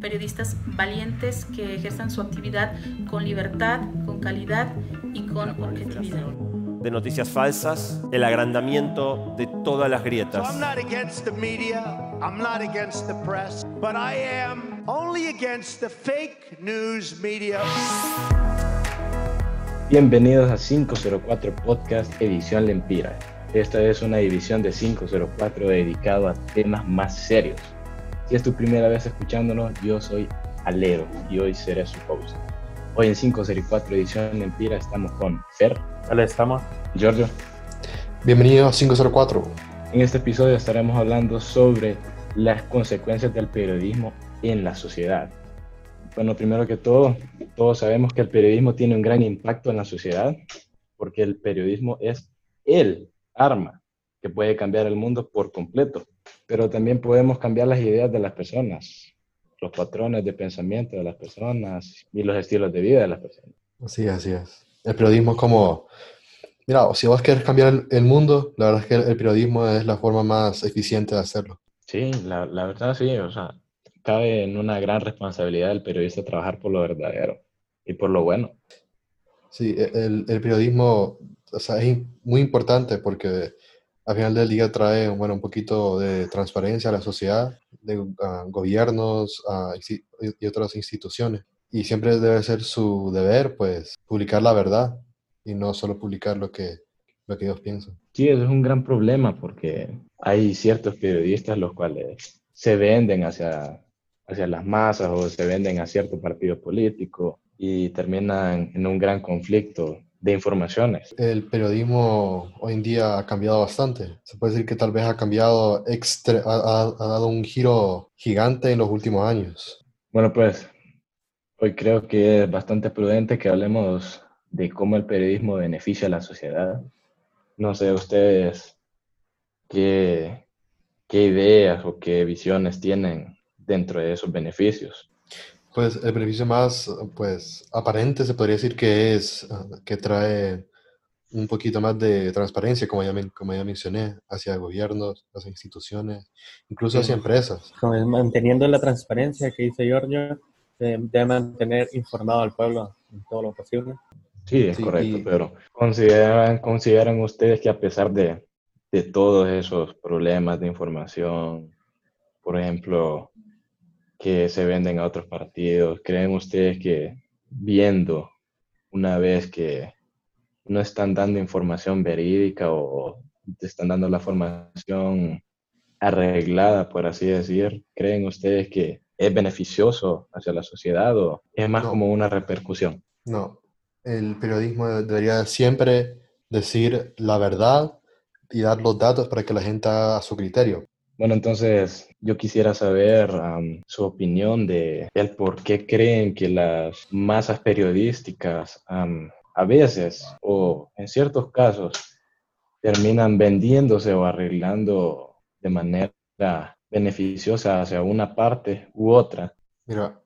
Periodistas valientes que ejerzan su actividad con libertad, con calidad y con objetividad. De noticias falsas, el agrandamiento de todas las grietas. So I'm not against the media, I'm not against the press, but I am only against the fake news media. Bienvenidos a 504 Podcast Edición Lempira. Esta es una división de 504 dedicado a temas más serios. Si es tu primera vez escuchándonos, yo soy Alero y hoy seré su host. Hoy en 504 Edición Lempira estamos con Fer. Hola, estamos. Giorgio. Bienvenido a 504. En este episodio estaremos hablando sobre las consecuencias del periodismo en la sociedad. Bueno, primero que todo, todos sabemos que el periodismo tiene un gran impacto en la sociedad porque el periodismo es el arma que puede cambiar el mundo por completo, pero también podemos cambiar las ideas de las personas, los patrones de pensamiento de las personas y los estilos de vida de las personas. Así es, así es. El periodismo es como, mira, si vos querés cambiar el, mundo, la verdad es que el, el periodismo es la forma más eficiente de hacerlo. Sí, la, la verdad sí, o sea, cabe en una gran responsabilidad del periodista trabajar por lo verdadero y por lo bueno. Sí, el, el periodismo o sea, es muy importante porque al final del día trae bueno, un poquito de transparencia a la sociedad, de gobiernos y otras instituciones. Y siempre debe ser su deber, pues, publicar la verdad y no solo publicar lo que, lo que ellos piensan. Sí, eso es un gran problema porque hay ciertos periodistas los cuales se venden hacia, hacia las masas o se venden a cierto partido político y terminan en un gran conflicto de informaciones. El periodismo hoy en día ha cambiado bastante. Se puede decir que tal vez ha cambiado, extra, ha, ha, dado un giro gigante en los últimos años. Bueno, pues hoy creo que es bastante prudente que hablemos de cómo el periodismo beneficia a la sociedad. No sé ustedes qué, qué ideas o qué visiones tienen dentro de esos beneficios. Pues el beneficio más pues, aparente se podría decir que es que trae un poquito más de transparencia, como ya, como ya mencioné, hacia gobiernos, hacia instituciones, incluso hacia empresas. Manteniendo la transparencia que dice Giorgio, de, de mantener informado al pueblo en todo lo posible. Sí, es sí, correcto, y... pero ¿consideran, ¿consideran ustedes que a pesar de, de todos esos problemas de información, por ejemplo, que se venden a otros partidos? ¿Creen ustedes que viendo una vez que no están dando información verídica o te están dando la formación arreglada, por así decir, ¿creen ustedes que es beneficioso hacia la sociedad o es más no. como una repercusión? No, el periodismo debería siempre decir la verdad y dar los datos para que la gente haga a su criterio. Bueno, entonces yo quisiera saber um, su opinión de el por qué creen que las masas periodísticas um, a veces o en ciertos casos terminan vendiéndose o arreglando de manera beneficiosa hacia una parte u otra. Mira,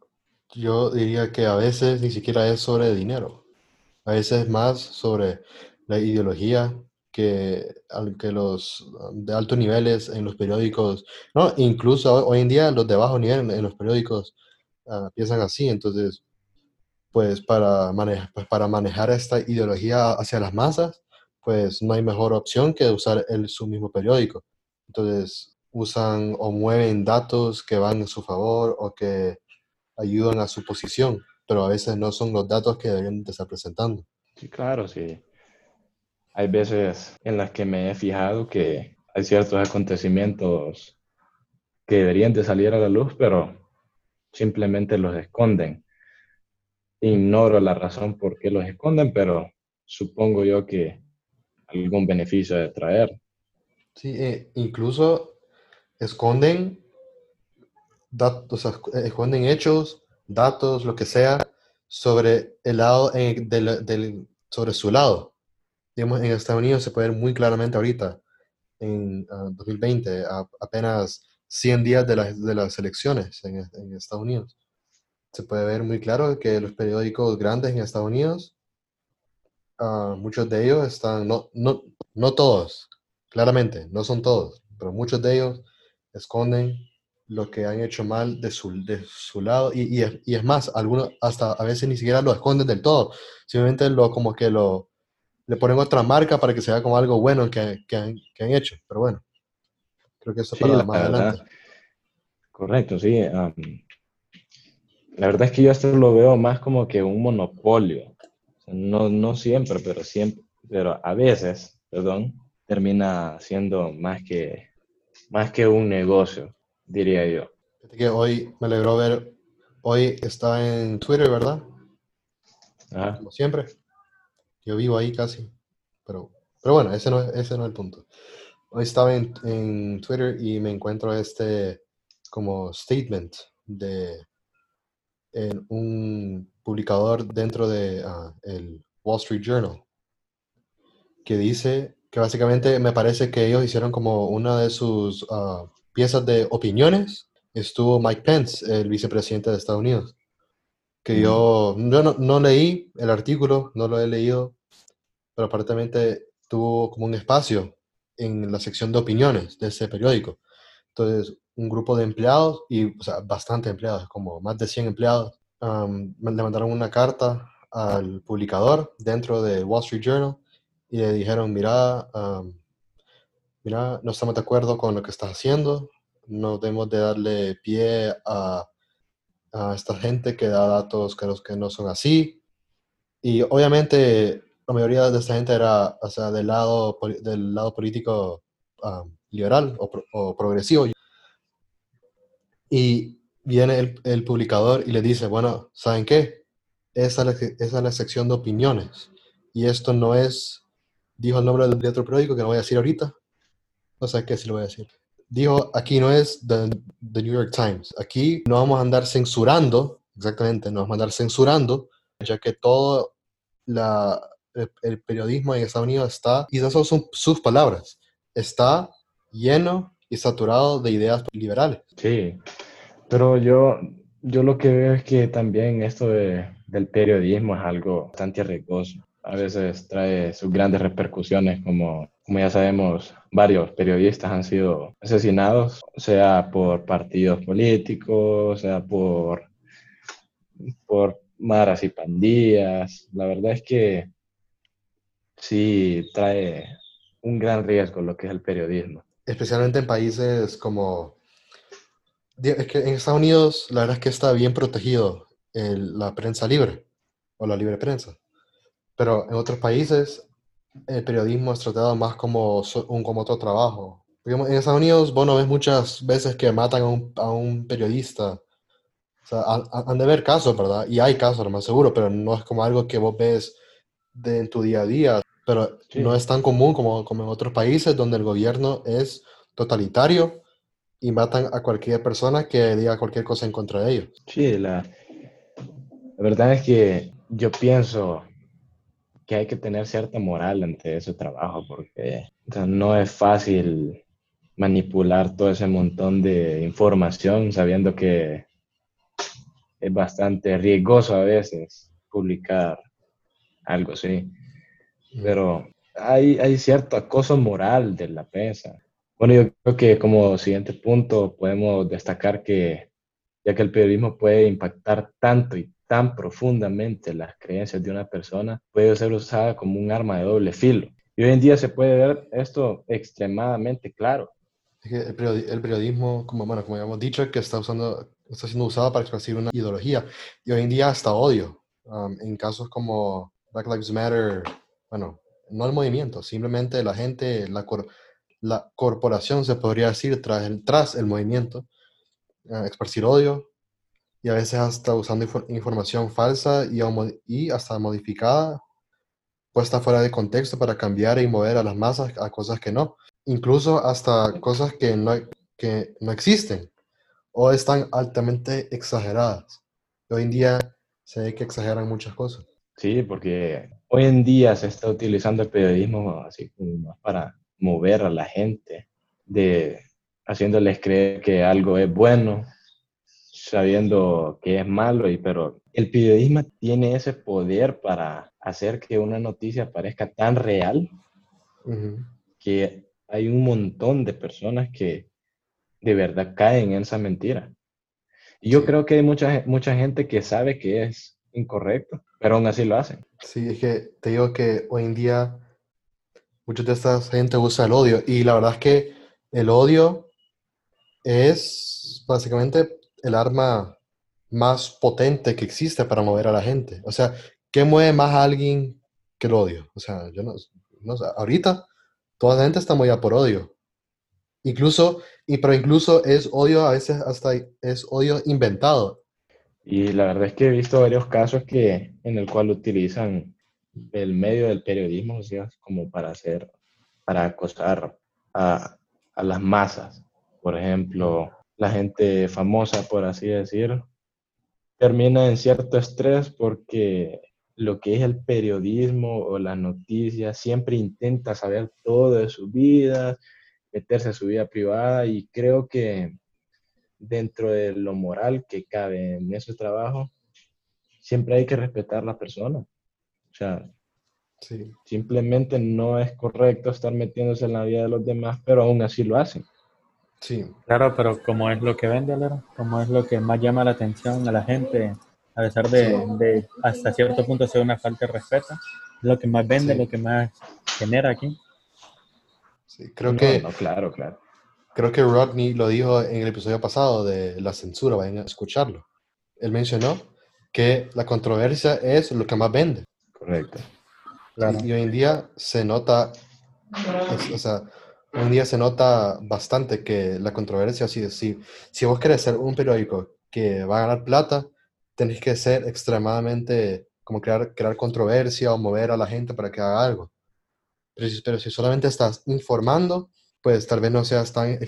yo diría que a veces ni siquiera es sobre dinero. A veces es más sobre la ideología que, los de altos niveles en los periódicos, no, incluso hoy en día los de bajo nivel en los periódicos uh, piensan así, entonces, pues para, pues para manejar esta ideología hacia las masas, pues no hay mejor opción que usar el, su mismo periódico. Entonces, usan o mueven datos que van a su favor o que ayudan a su posición, pero a veces no son los datos que deberían de estar presentando. Sí, claro, sí. Hay veces en las que me he fijado que hay ciertos acontecimientos que deberían de salir a la luz, pero simplemente los esconden. Ignoro la razón por qué los esconden, pero supongo yo que algún beneficio de traer. Sí, eh, incluso esconden datos, sea, esconden hechos, datos, lo que sea, sobre el lado eh, del, sobre su lado digamos, en Estados Unidos se puede ver muy claramente ahorita, en uh, 2020, a, apenas 100 días de, la, de las elecciones en, en, Estados Unidos. Se puede ver muy claro que los periódicos grandes en Estados Unidos, uh, muchos de ellos están, no, no, no todos, claramente, no son todos, pero muchos de ellos esconden lo que han hecho mal de su, de su lado y, y, es, y, es, más, algunos hasta a veces ni siquiera lo esconden del todo, simplemente lo como que lo le ponen otra marca para que sea como algo bueno que, que, han, que han, hecho, pero bueno, creo que eso sí, para más verdad. adelante. Correcto, sí. Um, la verdad es que yo esto lo veo más como que un monopolio, no, no siempre, pero siempre, pero a veces, perdón, termina siendo más que, más que un negocio diría yo. Que hoy me alegró ver, hoy está en Twitter, ¿verdad? Ajá. Como siempre. Yo vivo ahí casi. Pero, pero bueno, ese no, ese no es el punto. Hoy estaba en, en Twitter y me encuentro este como statement de en un publicador dentro de uh, el Wall Street Journal que dice que básicamente me parece que ellos hicieron como una de sus uh, piezas de opiniones estuvo Mike Pence, el vicepresidente de Estados Unidos, que yo, yo no, no, leí el artículo, no lo he leído, pero aparentemente tuvo como un espacio en la sección de opiniones de ese periódico. Entonces, un grupo de empleados, y o sea, bastante empleados, como más de 100 empleados, um, le mandaron una carta al publicador dentro de Wall Street Journal y le dijeron, mira, um, mira, no estamos de acuerdo con lo que estás haciendo, no debemos de darle pie a, a esta gente que da datos que, los que no son así. Y obviamente la mayoría de esta gente era o sea, del, lado, del lado político um, liberal o, o, progresivo. Y viene el, el, publicador y le dice, bueno, ¿saben qué? Esa es, la, esa es la sección de opiniones. Y esto no es, dijo el nombre del otro periódico que no voy a decir ahorita, no sé qué si lo voy a decir. Dijo, aquí no es the, the, New York Times. Aquí no vamos a andar censurando, exactamente, no vamos a andar censurando, ya que todo la, el, periodismo en Estados Unidos está, y esas son sus palabras, está lleno y saturado de ideas liberales. Sí, pero yo, yo lo que veo es que también esto de, del periodismo es algo bastante riesgoso. A veces trae sus grandes repercusiones como como ya sabemos, varios periodistas han sido asesinados, sea por partidos políticos, sea por, por maras y pandillas. La verdad es que sí trae un gran riesgo lo que es el periodismo. Especialmente en países como... Es que en Estados Unidos la verdad es que está bien protegido el, la prensa libre o la libre prensa. Pero en otros países el periodismo es tratado más como un como otro trabajo. en Estados Unidos vos no ves muchas veces que matan a un, a un periodista. O sea, han, de haber casos, ¿verdad? Y hay casos, lo más seguro, pero no es como algo que vos ves en tu día a día. Pero sí. no es tan común como, como en otros países donde el gobierno es totalitario y matan a cualquier persona que diga cualquier cosa en contra de ellos. Sí, la, la verdad es que yo pienso que hay que tener cierta moral ante ese trabajo porque o sea, no es fácil manipular todo ese montón de información sabiendo que es bastante riesgoso a veces publicar algo así. Pero hay, hay cierto acoso moral de la prensa. Bueno, yo creo que como siguiente punto podemos destacar que ya que el periodismo puede impactar tanto y tan profundamente las creencias de una persona puede ser usada como un arma de doble filo. Y hoy en día se puede ver esto extremadamente claro. El periodismo, como, bueno, como hemos dicho, que está, usando, está siendo usado para expresar una ideología y hoy en día hasta odio. Um, en casos como Black Lives Matter, bueno, no el movimiento, simplemente la gente, la, cor la corporación se podría decir tras el, tras el movimiento, uh, esparcir odio, y a veces hasta usando inf información falsa y, y, hasta modificada, puesta fuera de contexto para cambiar y mover a las masas a cosas que no. Incluso hasta cosas que no, que no existen o están altamente exageradas. Hoy en día se ve que exageran muchas cosas. Sí, porque hoy en día se está utilizando el periodismo así como para mover a la gente, de haciéndoles creer que algo es bueno sabiendo que es malo, y, pero el periodismo tiene ese poder para hacer que una noticia parezca tan real uh -huh. que hay un montón de personas que de verdad caen en esa mentira. Y yo creo que hay mucha, mucha gente que sabe que es incorrecto, pero aún así lo hacen. Sí, es que te digo que hoy en día mucha de esta gente usa el odio y la verdad es que el odio es básicamente el arma más potente que existe para mover a la gente. O sea, ¿qué mueve más a alguien que el odio? O sea, yo no, no ahorita toda la gente está movida por odio. Incluso, y, pero incluso es odio, a veces hasta es odio inventado. Y la verdad es que he visto varios casos que, en el cual utilizan el medio del periodismo, o sea, como para hacer, para acosar a, a las masas. Por ejemplo, la gente famosa, por así decir, termina en cierto estrés porque lo que es el periodismo o las noticias siempre intenta saber todo de su vida, meterse a su vida privada y creo que dentro de lo moral que cabe en ese trabajo, siempre hay que respetar a la persona. O sea, simplemente no es correcto estar metiéndose en la vida de los demás, pero aún así lo hacen. Sí. Claro, pero como es lo que vende, como es lo que más llama la atención a la gente, a pesar de, hasta cierto punto ser una falta de respeto, es lo que más vende, lo que más genera aquí. Sí, creo que... claro, claro. Creo que Rodney lo dijo en el episodio pasado de la censura, vayan a escucharlo. Él mencionó que la controversia es lo que más vende. Correcto. Y, hoy en día se nota, o sea, hoy en día se nota bastante que la controversia, si, si, si vos querés ser un periódico que va a ganar plata, tenés que ser extremadamente, como crear, crear controversia o mover a la gente para que haga algo. Pero si, pero si solamente estás informando, pues tal vez no seas tan,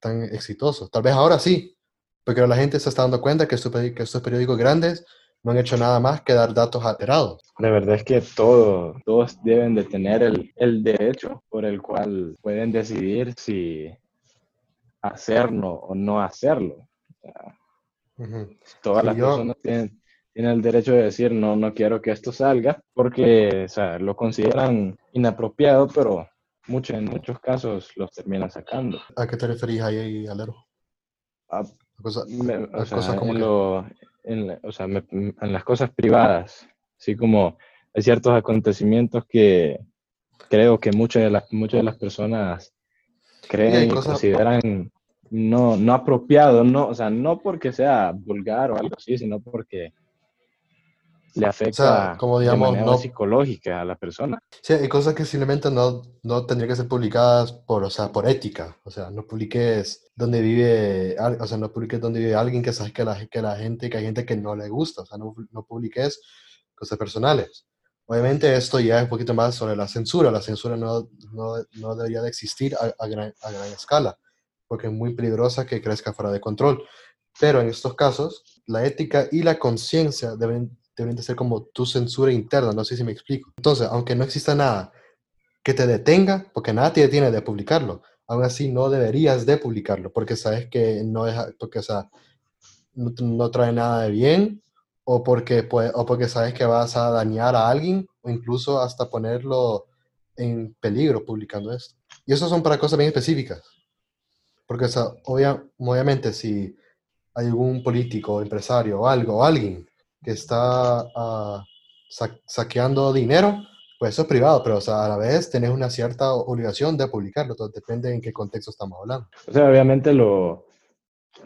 tan exitoso. Tal vez ahora sí, porque la gente se está dando cuenta que estos, que estos periódicos grandes no han hecho nada más que dar datos alterados. La verdad es que todo, todos deben de tener el, el derecho por el cual pueden decidir si hacerlo o no hacerlo. Todas las personas tienen, tienen, el derecho de decir, no, no quiero que esto salga, porque o sea, lo consideran inapropiado, pero mucho, en muchos casos los terminan sacando. ¿A qué te referís ahí, Alero? A, cosas como en, o sea, en las cosas privadas, así como hay ciertos acontecimientos que creo que muchas de las, muchas de las personas creen y consideran no, no apropiado, no, o sea, no porque sea vulgar o algo así, sino porque le afecta como digamos, de manera no, psicológica a la persona. Sí, hay cosas que simplemente no, no tendrían que ser publicadas por, o sea, por ética. O sea, no publiques donde vive, o sea, no publiques donde vive alguien que sabes que la, que la gente, que hay gente que no le gusta. O sea, no, no publiques cosas personales. Obviamente esto ya es un poquito más sobre la censura. La censura no, no, no debería de existir a, a, gran, a gran escala, porque es muy peligrosa que crezca fuera de control. Pero en estos casos, la ética y la conciencia deben deben de ser como tu censura interna, no sé si me explico. Entonces, aunque no exista nada que te detenga, porque nada te detiene de publicarlo, aún así no deberías de publicarlo, porque sabes que no es, porque, o sea, no, trae nada de bien, o porque, pues, o porque sabes que vas a dañar a alguien, o incluso hasta ponerlo en peligro publicando esto. Y eso son para cosas bien específicas. Porque, o sea, obviamente, si hay algún político, empresario o algo, o alguien que está uh, saqueando dinero, pues eso es privado, pero o sea, a la vez tenés una cierta obligación de publicarlo, todo depende en qué contexto estamos hablando. O sea, obviamente lo,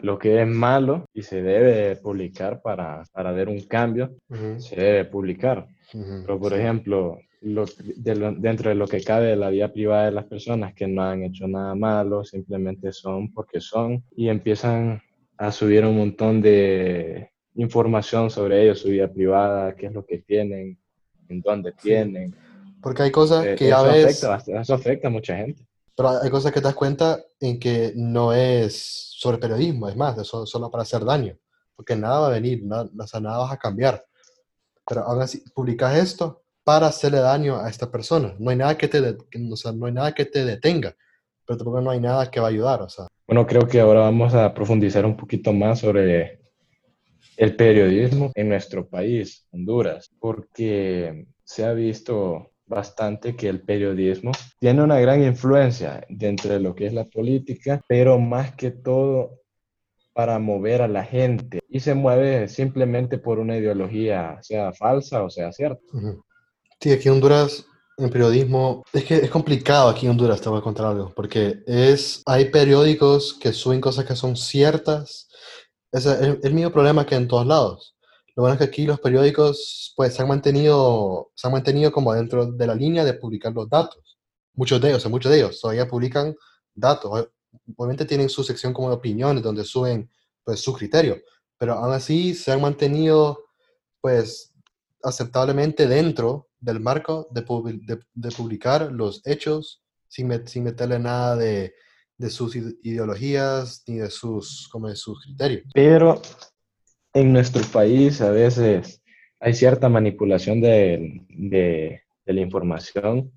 lo que es malo y se debe publicar para, para ver un cambio, se debe publicar. Pero, por ejemplo, lo, dentro de lo que cabe de la vida privada de las personas que no han hecho nada malo, simplemente son porque son y empiezan a subir un montón de, información sobre ellos, su vida privada, qué es lo que tienen, en dónde tienen. Porque hay cosas eh, que a veces... Afecta, eso afecta a mucha gente. Pero hay cosas que te das cuenta en que no es sobre periodismo, es más, es solo para hacer daño. Porque nada va a venir, nada, nada vas a cambiar. Pero aún así, publicas esto para hacerle daño a esta persona. No hay nada que te, o sea, no hay nada que te detenga, pero tampoco no hay nada que va a ayudar. O sea. Bueno, creo que ahora vamos a profundizar un poquito más sobre el periodismo en nuestro país, Honduras, porque se ha visto bastante que el periodismo tiene una gran influencia dentro de lo que es la política, pero más que todo para mover a la gente y se mueve simplemente por una ideología, sea falsa o sea cierta. Sí, aquí en Honduras, en periodismo, es que es complicado aquí en Honduras, te voy a contar algo, porque es, hay periódicos que suben cosas que son ciertas. Es el, mismo problema que en todos lados. Lo bueno es que aquí los periódicos pues se han mantenido, se han mantenido como dentro de la línea de publicar los datos. Muchos de ellos, muchos de ellos todavía publican datos. Obviamente tienen su sección como de opiniones donde suben pues su criterio, pero aún así se han mantenido pues aceptablemente dentro del marco de, publicar los hechos sin, sin meterle nada de, de, sus ideologías ni de sus, como de sus criterios. Pero en nuestro país a veces hay cierta manipulación de, de, de la información,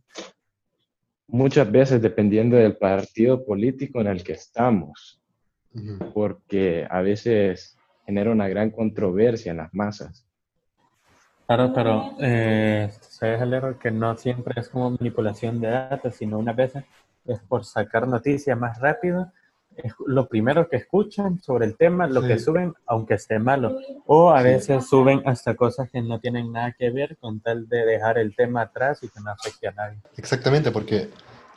muchas veces dependiendo del partido político en el que estamos, porque a veces genera una gran controversia en las masas. Claro, pero eh, sabes, Alero, que no siempre es como manipulación de datos, sino una vez es por sacar noticias más rápido. Es lo primero que escuchan sobre el tema, lo que suben, aunque esté malo. O a veces suben hasta cosas que no tienen nada que ver con tal de dejar el tema atrás y que no afecte a nadie. Exactamente, porque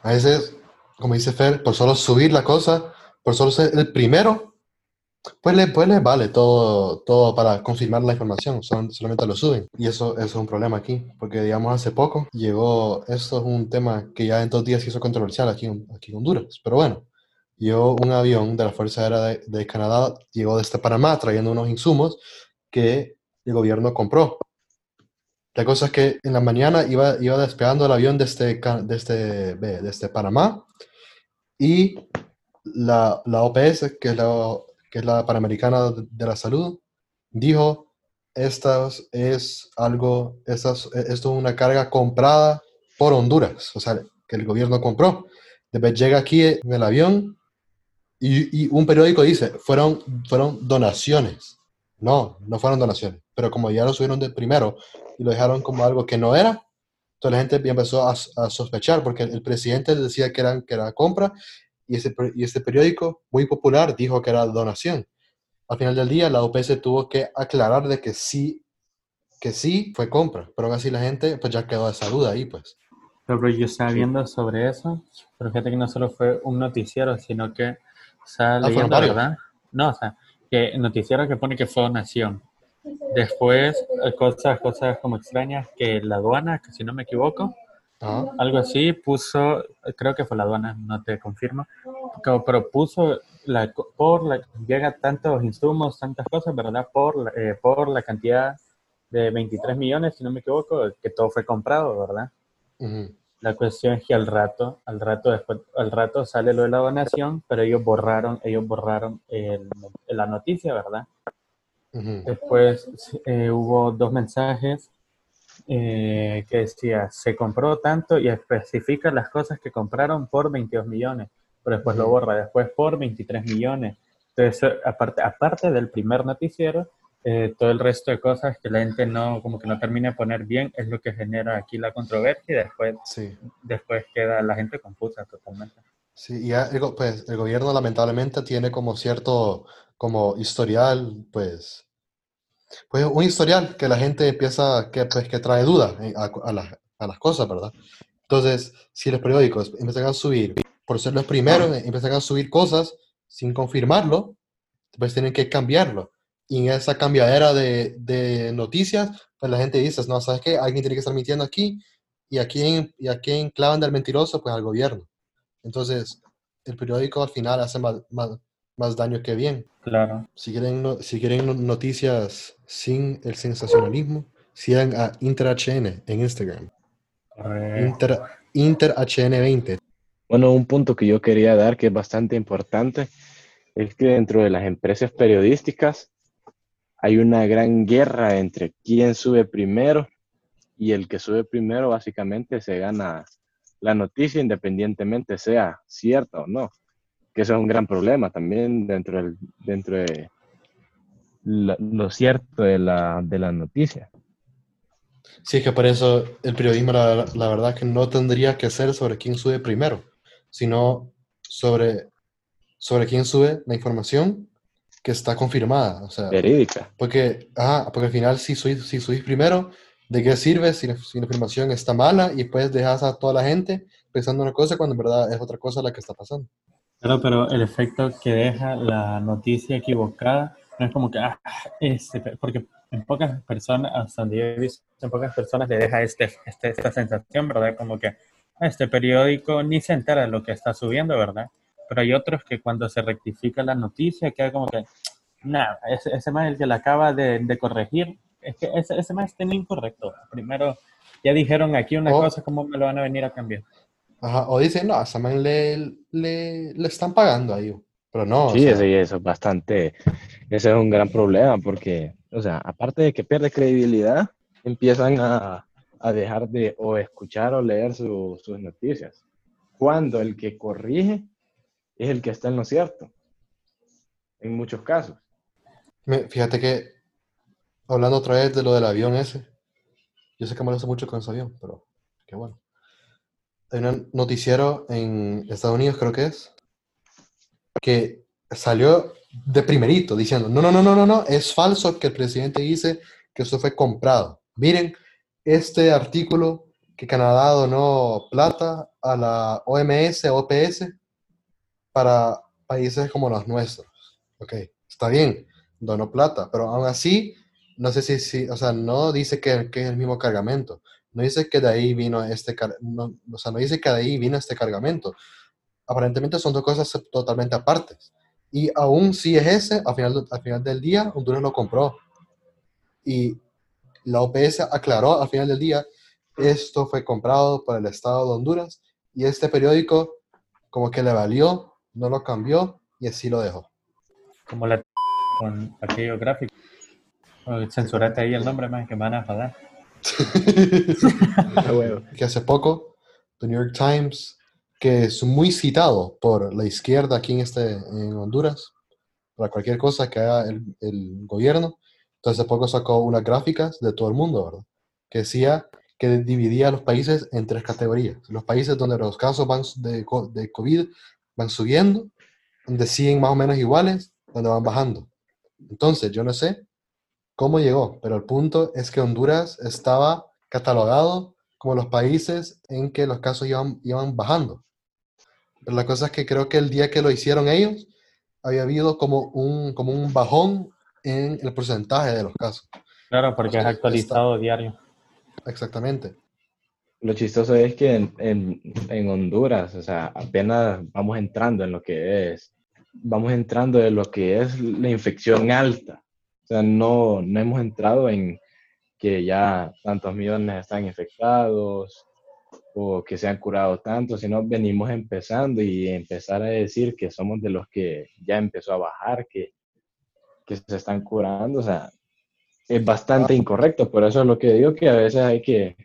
a veces, como dice Fer, por solo subir la cosa, por solo ser el primero, pues le, pues vale todo, todo para confirmar la información, solamente lo suben. Y eso, eso, es un problema aquí, porque digamos hace poco llegó, esto es un tema que ya en dos días se hizo controversial aquí, aquí en Honduras, pero bueno, llegó un avión de la Fuerza Aérea de, Canadá, llegó desde Panamá trayendo unos insumos que el gobierno compró. La cosa es que en la mañana iba, iba despegando el avión desde, desde, desde Panamá y la, la OPS, que es la que es la Panamericana de la Salud, dijo, esta es algo, esta esto es una carga comprada por Honduras, o sea, que el gobierno compró. Después llega aquí en el avión y, un periódico dice, fueron, fueron donaciones. No, no fueron donaciones, pero como ya lo subieron de primero y lo dejaron como algo que no era, entonces la gente empezó a, sospechar porque el, presidente decía que, eran, que era compra y este, y este periódico muy popular dijo que era donación. Al final del día, la OPS tuvo que aclarar de que sí, que sí fue compra, pero así la gente pues ya quedó esa duda ahí, pues. Pero yo estaba viendo sobre eso, pero fíjate que no solo fue un noticiero, sino que sale ah, ¿verdad? No, o sea, que noticiero que pone que fue donación. Después, eh, cosas, cosas como extrañas que la aduana, que si no me equivoco, algo así, puso, creo que fue la aduana, no te confirmo, pero puso, la, por la, llega tantos insumos, tantas cosas, ¿verdad? Por, eh, por la cantidad de 23 millones, si no me equivoco, que todo fue comprado, ¿verdad? La cuestión es que al rato, al rato después, al rato sale lo de la donación, pero ellos borraron, ellos borraron el, la noticia, ¿verdad? Después eh, hubo dos mensajes eh, que decía, se compró tanto y especifica las cosas que compraron por 22 millones, pero después lo borra, después por 23 millones. Entonces, aparte, aparte del primer noticiero, eh, todo el resto de cosas que la gente no, como que no termina de poner bien, es lo que genera aquí la controversia y después, sí. después queda la gente confusa totalmente. Sí, y el, pues, el gobierno lamentablemente tiene como cierto, como historial, pues, pues un historial que la gente empieza, que, pues, que trae duda a, a, a, las cosas, ¿verdad? Entonces, si los periódicos empiezan a subir, por ser los primeros, empiezan a subir cosas sin confirmarlo, pues tienen que cambiarlo. Y en esa cambiadera de, de noticias, pues la gente dice, no, ¿sabes qué? Alguien tiene que estar mintiendo aquí, y a quién, y a quién clavan del mentiroso, pues al gobierno. Entonces, el periódico al final hace más, más, más daño que bien. Claro. Si quieren, si quieren noticias sin el sensacionalismo, sigan a InterHN en Instagram. Inter, InterHN20. Bueno, un punto que yo quería dar que es bastante importante es que dentro de las empresas periodísticas hay una gran guerra entre quién sube primero y el que sube primero básicamente se gana la noticia independientemente sea cierta o no que eso es un gran problema también dentro, del, dentro de lo, cierto de la, de la noticia. Sí, es que por eso el periodismo, la, la verdad, que no tendría que ser sobre quién sube primero, sino sobre, sobre quién sube la información que está confirmada. O sea, Verídica. porque, ah, porque al final, si subís, si subís primero, ¿de qué sirve si la, si la información está mala y después dejas a toda la gente pensando una cosa cuando en verdad es otra cosa la que está pasando? Claro, pero el efecto que deja la noticia equivocada no es como que, ah, este, porque en pocas personas, hasta donde yo he visto, en pocas personas le deja este, este, esta sensación, ¿verdad? Como que "Ah, este periódico ni se entera de lo que está subiendo, ¿verdad? Pero hay otros que cuando se rectifica la noticia queda como que, nada, ese, ese más el que la acaba de, de corregir, es que ese, ese más está incorrecto. Primero, ya dijeron aquí una Oh. cosa, ¿cómo me lo van a venir a cambiar? Ajá, o dicen, no, a esa man le, le, le están pagando ahí. Pero no, o Sí, sea, eso, eso es bastante, ese es un gran problema porque, o sea, aparte de que pierde credibilidad, empiezan a, a dejar de o escuchar o leer su- sus noticias. Cuando el que corrige es el que está en lo cierto, en muchos casos. fíjate que, hablando otra vez de lo del avión ese, yo sé que molesto mucho con ese avión, pero qué bueno. Hay un noticiero en Estados Unidos, creo que es, que salió de primerito diciendo, no, no, no, no, no, no, es falso que el presidente dice que eso fue comprado. Miren, este artículo que Canadá donó plata a la OMS, OPS, para países como los nuestros. Ok, está bien, donó plata, pero aún así, no sé si, si o sea, no dice que, que es el mismo cargamento. No dice que de ahí vino este, no, o sea, no dice que de ahí vino este cargamento. Aparentemente son dos cosas totalmente apartes. Y aún si es ese, al final, al final del día, Honduras lo compró. Y la OPS aclaró al final del día, esto fue comprado por el Estado de Honduras y este periódico como que le valió, no lo cambió y así lo dejó. Como la con aquello gráfico. Censurate ahí el nombre, más que me van a. Que hace poco, The New York Times, que es muy citado por la izquierda aquí en, este, en Honduras, para cualquier cosa que haga el, el gobierno, entonces hace poco sacó unas gráficas de todo el mundo, ¿verdad? Que decía que dividía a los países en tres categorías. Los países donde los casos van de, de COVID van subiendo, donde siguen más o menos iguales, donde van bajando. Entonces, yo no sé cómo llegó, pero el punto es que Honduras estaba catalogado como los países en que los casos iban, iban bajando. Pero la cosa es que creo que el día que lo hicieron ellos, había habido como un, como un bajón en el porcentaje de los casos. Claro, porque O es actualizado diario. Exactamente. Lo chistoso es que en, en- en Honduras, o sea, apenas vamos entrando en lo que es, vamos entrando en lo que es la infección alta. O sea, no, no hemos entrado en que ya tantos millones están infectados o que se han curado tanto, sino venimos empezando y empezar a decir que somos de los que ya empezó a bajar, que, que se están curando, o sea, es bastante incorrecto. Por eso es lo que digo que a veces hay que,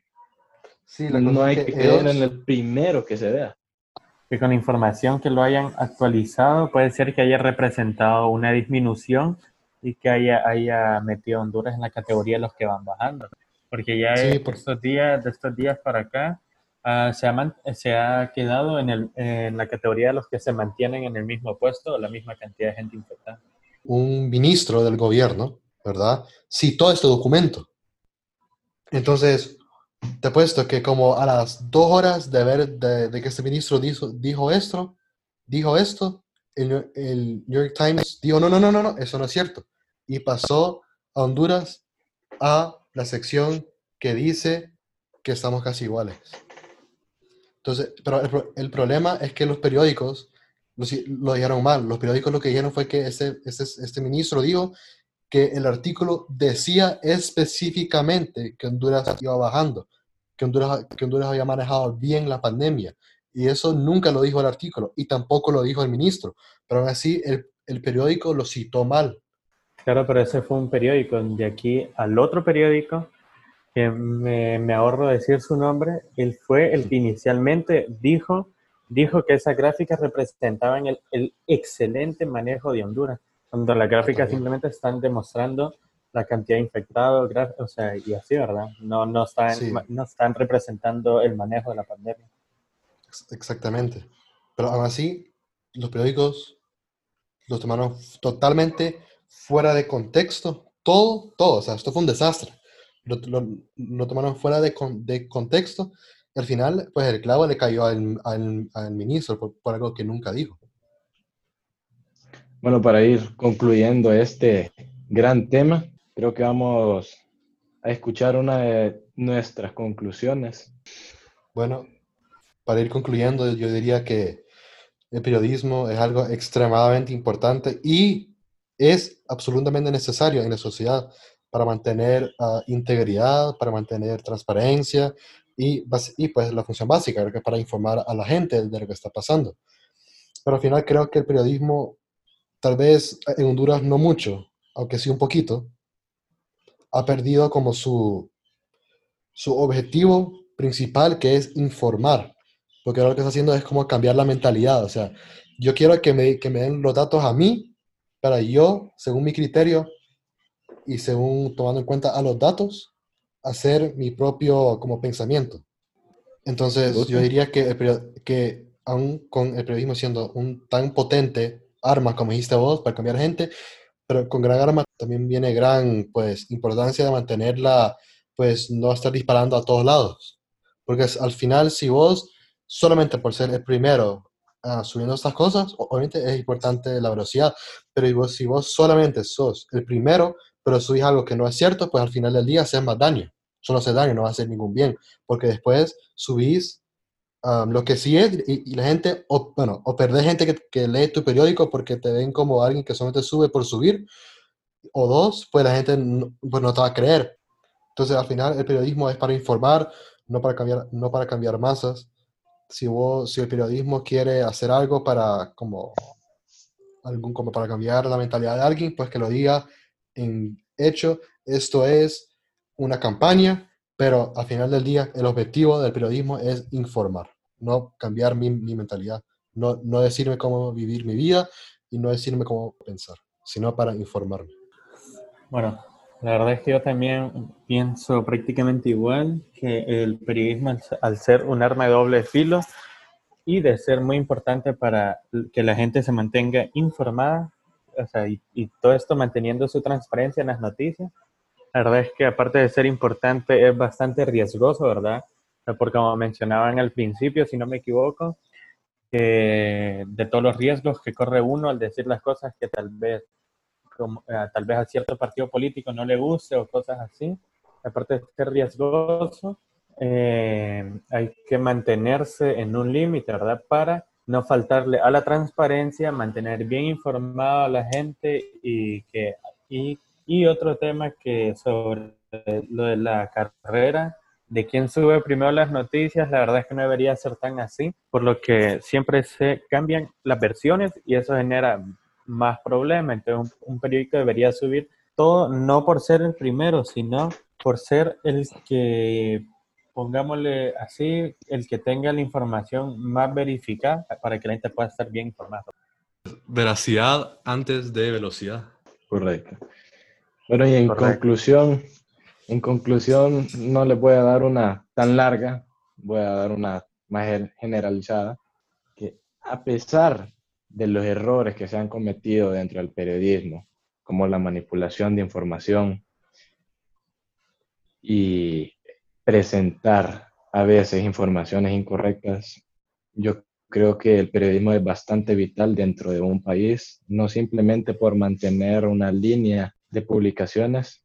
Sí, la no hay que que ellos- en el primero que se vea. Que con información que lo hayan actualizado, puede ser que haya representado una disminución y que haya, haya metido a Honduras en la categoría de los que van bajando. Porque ya Sí, por- estos días, de estos días para acá, ah, se, ha, se ha quedado en, el, en la categoría de los que se mantienen en el mismo puesto o la misma cantidad de gente infectada. un ministro del gobierno, ¿verdad? Citó este documento. Entonces, te apuesto que como a las dos horas de ver de, de que este ministro dijo, dijo esto, dijo esto, el, New York Times dijo, no, no, no, no, no, eso no es cierto. Y pasó a Honduras a la sección que dice que estamos casi iguales. Entonces, pero el, pro- el problema es que los periódicos lo, lo dijeron mal. Los periódicos lo que dijeron fue que este, este, este ministro dijo que el artículo decía específicamente que Honduras iba bajando, que Honduras, que Honduras había manejado bien la pandemia. Y eso nunca lo dijo el artículo y tampoco lo dijo el ministro. Pero aún así, el, el periódico lo citó mal. Claro, pero ese fue un periódico. De aquí al otro periódico, que me, me ahorro decir su nombre, él fue el que inicialmente dijo, dijo que esas gráficas representaban el, el excelente manejo de Honduras, cuando las gráficas simplemente están demostrando la cantidad de infectados, o sea, y así, ¿verdad? No, no, están, no están representando el manejo de la pandemia. Exactamente. Pero aún así, los periódicos los tomaron totalmente fuera de contexto. Todo, todo. O sea, esto fue un desastre. Lo, lo, tomaron fuera de, de, contexto. al final, pues el clavo le cayó al, al, ministro por, por, algo que nunca dijo. Bueno, para ir concluyendo este gran tema, creo que vamos a escuchar una de nuestras conclusiones. Bueno, para ir concluyendo, yo diría que el periodismo es algo extremadamente importante y es absolutamente necesario en la sociedad para mantener ah, integridad, para mantener transparencia y, y pues la función básica, que es para informar a la gente de lo que está pasando. Pero al final creo que el periodismo, tal vez en Honduras no mucho, aunque sí un poquito, ha perdido como su, su objetivo principal, que es informar porque ahora lo que está haciendo es como cambiar la mentalidad. O sea, yo quiero que me, que me den los datos a mí para yo, según mi criterio y según tomando en cuenta a los datos, hacer mi propio como pensamiento. Entonces, yo diría que, que aún con el periodismo siendo un tan potente arma, como dijiste vos, para cambiar gente, pero con gran arma también viene gran, pues, importancia de mantenerla, pues, no estar disparando a todos lados. Porque al final, si vos solamente por ser el primero uh, subiendo estas cosas, obviamente es importante la velocidad, pero si vos solamente sos el primero, pero subís algo que no es cierto, pues al final del día haces más daño. Solo hace daño, no va a hacer ningún bien, porque después subís um, lo que sí es, y, la gente, o, bueno, o perdés gente que, que, lee tu periódico porque te ven como alguien que solamente sube por subir, o dos, pues la gente no, pues no te va a creer. Entonces, al final, el periodismo es para informar, no para cambiar, no para cambiar masas si, vos, si el periodismo quiere hacer algo para, como, algún, como para cambiar la mentalidad de alguien, pues que lo diga en hecho. Esto es una campaña, pero al final del día el objetivo del periodismo es informar, no cambiar mi, mentalidad, no, no decirme cómo vivir mi vida y no decirme cómo pensar, sino para informarme. Bueno, la verdad es que yo también pienso prácticamente igual que el periodismo, al ser un arma de doble filo y de ser muy importante para que la gente se mantenga informada, o sea, y, todo esto manteniendo su transparencia en las noticias, la verdad es que aparte de ser importante es bastante riesgoso, ¿verdad? Porque como mencionaban al principio, si no me equivoco, de todos los riesgos que corre uno al decir las cosas que tal vez eh, tal vez a cierto partido político no le guste o cosas así. Aparte de ser riesgoso, eh, hay que mantenerse en un límite, ¿verdad? Para no faltarle a la transparencia, mantener bien informado a la gente y que y, y otro tema que sobre lo de la carrera de quién sube primero las noticias, la verdad es que no debería ser tan así, por lo que siempre se cambian las versiones y eso genera más problemas. Entonces, un, periódico debería subir todo, no por ser el primero, sino por ser el que, pongámosle así, el que tenga la información más verificada para que la gente pueda estar bien informada. Veracidad antes de velocidad. Correcto. Bueno, y en conclusión, en conclusión, no le voy a dar una tan larga, voy a dar una más generalizada, que a pesar de los errores que se han cometido dentro del periodismo, como la manipulación de información y presentar a veces informaciones incorrectas, yo creo que el periodismo es bastante vital dentro de un país, no simplemente por mantener una línea de publicaciones,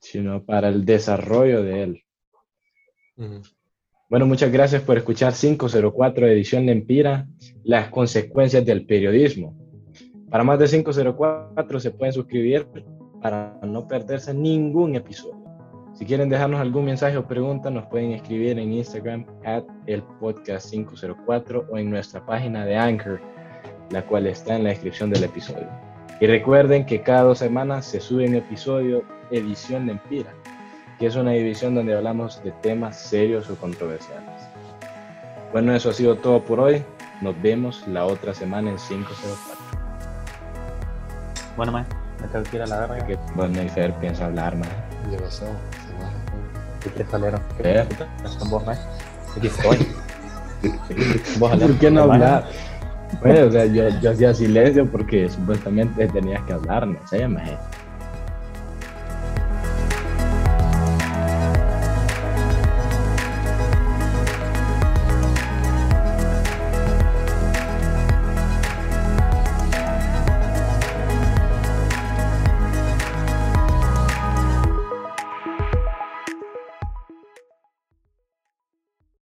sino para el desarrollo de él. Bueno, muchas gracias por escuchar 504 edición de Empira, las consecuencias del periodismo. Para más de 504 se pueden suscribir para no perderse ningún episodio. Si quieren dejarnos algún mensaje o pregunta, nos pueden escribir en Instagram at el podcast 504 o en nuestra página de Anchor, la cual está en la descripción del episodio. Y recuerden que cada dos semanas se sube un episodio edición de Empira que es una división donde hablamos de temas serios o controversiales. Bueno, eso ha sido todo por hoy. Nos vemos la otra semana en 504. Bueno, man, me tengo que ir a la verga. Que vos Nexer piensa hablar, man. Ya pasó, se va. ¿Qué quieres Valero? ¿Qué? Con vos, man. Aquí estoy. ¿Por qué no hablar? Pues, o sea, yo, yo hacía silencio porque supuestamente tenías que hablar, no sé, maje.